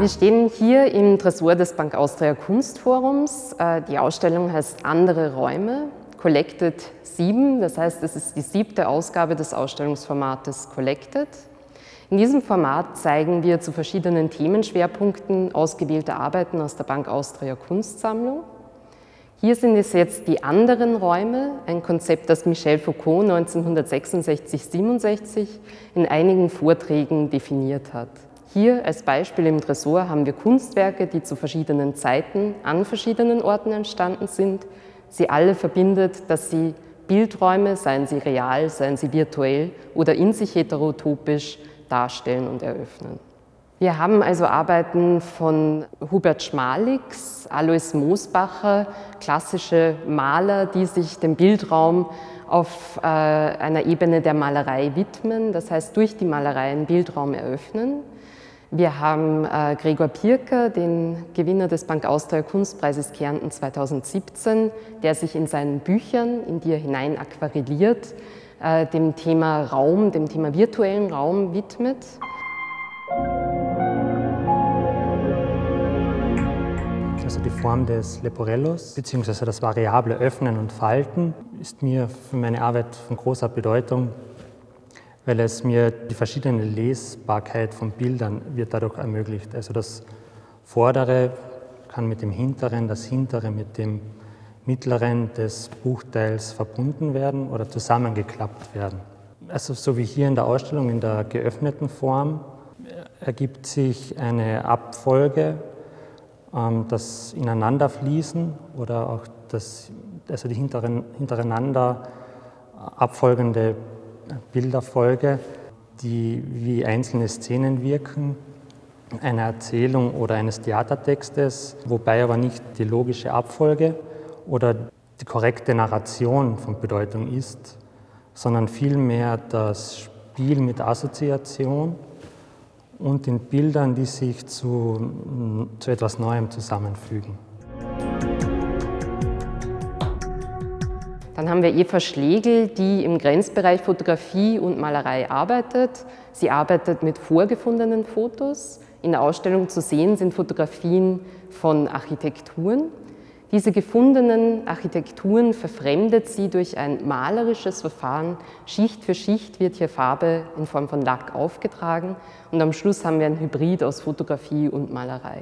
Wir stehen hier im Tresor des Bank Austria Kunstforums. Äh, die Ausstellung heißt Andere Räume, Collected 7. Das heißt, es ist die siebte Ausgabe des Ausstellungsformates Collected. In diesem Format zeigen wir zu verschiedenen Themenschwerpunkten ausgewählte Arbeiten aus der Bank Austria Kunstsammlung. Hier sind es jetzt die anderen Räume, ein Konzept, das Michel Foucault 1966-67 in einigen Vorträgen definiert hat. Hier als Beispiel im Tresor haben wir Kunstwerke, die zu verschiedenen Zeiten an verschiedenen Orten entstanden sind. Sie alle verbindet, dass sie Bildräume, seien sie real, seien sie virtuell oder in sich heterotopisch, darstellen und eröffnen. Wir haben also Arbeiten von Hubert Schmalix, Alois Moosbacher, klassische Maler, die sich dem Bildraum auf äh, einer Ebene der Malerei widmen, das heißt durch die Malerei einen Bildraum eröffnen. Wir haben äh, Gregor Pirker, den Gewinner des Bank Austria Kunstpreises Kärnten 2017, der sich in seinen Büchern, in die er hinein aquarelliert, äh, dem Thema Raum, dem Thema virtuellen Raum widmet. Die Form des Leporellos bzw. das variable Öffnen und Falten ist mir für meine Arbeit von großer Bedeutung weil es mir die verschiedene Lesbarkeit von Bildern wird dadurch ermöglicht. Also das Vordere kann mit dem Hinteren, das Hintere mit dem Mittleren des Buchteils verbunden werden oder zusammengeklappt werden. Also so wie hier in der Ausstellung in der geöffneten Form ergibt sich eine Abfolge, das Ineinanderfließen oder auch das, also die hintereinander abfolgende Bilderfolge, die wie einzelne Szenen wirken, einer Erzählung oder eines Theatertextes, wobei aber nicht die logische Abfolge oder die korrekte Narration von Bedeutung ist, sondern vielmehr das Spiel mit Assoziation und den Bildern, die sich zu, zu etwas Neuem zusammenfügen. Dann haben wir Eva Schlegel, die im Grenzbereich Fotografie und Malerei arbeitet. Sie arbeitet mit vorgefundenen Fotos. In der Ausstellung zu sehen sind Fotografien von Architekturen. Diese gefundenen Architekturen verfremdet sie durch ein malerisches Verfahren. Schicht für Schicht wird hier Farbe in Form von Lack aufgetragen und am Schluss haben wir ein Hybrid aus Fotografie und Malerei.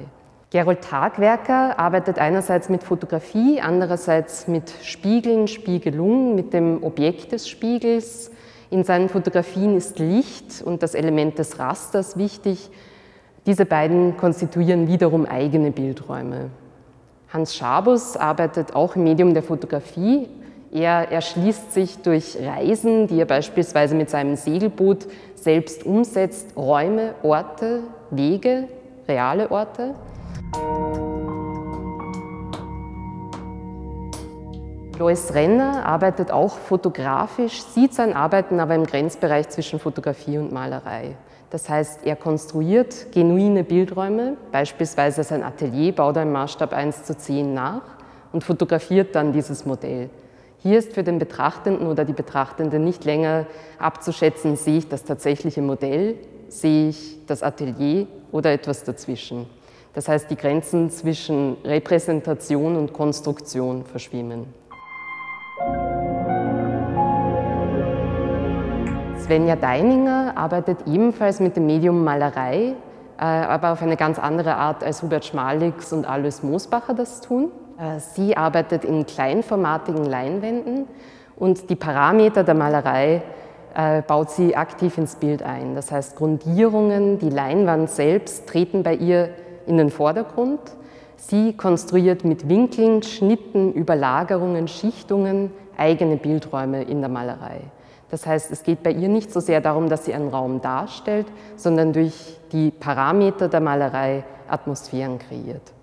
Gerold Tagwerker arbeitet einerseits mit Fotografie, andererseits mit Spiegeln, Spiegelung, mit dem Objekt des Spiegels. In seinen Fotografien ist Licht und das Element des Rasters wichtig. Diese beiden konstituieren wiederum eigene Bildräume. Hans Schabus arbeitet auch im Medium der Fotografie. Er erschließt sich durch Reisen, die er beispielsweise mit seinem Segelboot selbst umsetzt, Räume, Orte, Wege, reale Orte. Lois Renner arbeitet auch fotografisch, sieht sein Arbeiten aber im Grenzbereich zwischen Fotografie und Malerei. Das heißt, er konstruiert genuine Bildräume, beispielsweise sein Atelier baut er im Maßstab 1 zu 10 nach und fotografiert dann dieses Modell. Hier ist für den Betrachtenden oder die Betrachtende nicht länger abzuschätzen, sehe ich das tatsächliche Modell, sehe ich das Atelier oder etwas dazwischen. Das heißt, die Grenzen zwischen Repräsentation und Konstruktion verschwimmen. Svenja Deininger arbeitet ebenfalls mit dem Medium Malerei, äh, aber auf eine ganz andere Art als Hubert Schmalix und Alois Moosbacher das tun. Äh, sie arbeitet in kleinformatigen Leinwänden und die Parameter der Malerei äh, baut sie aktiv ins Bild ein. Das heißt, Grundierungen, die Leinwand selbst treten bei ihr in den Vordergrund. Sie konstruiert mit Winkeln, Schnitten, Überlagerungen, Schichtungen eigene Bildräume in der Malerei. Das heißt, es geht bei ihr nicht so sehr darum, dass sie einen Raum darstellt, sondern durch die Parameter der Malerei Atmosphären kreiert.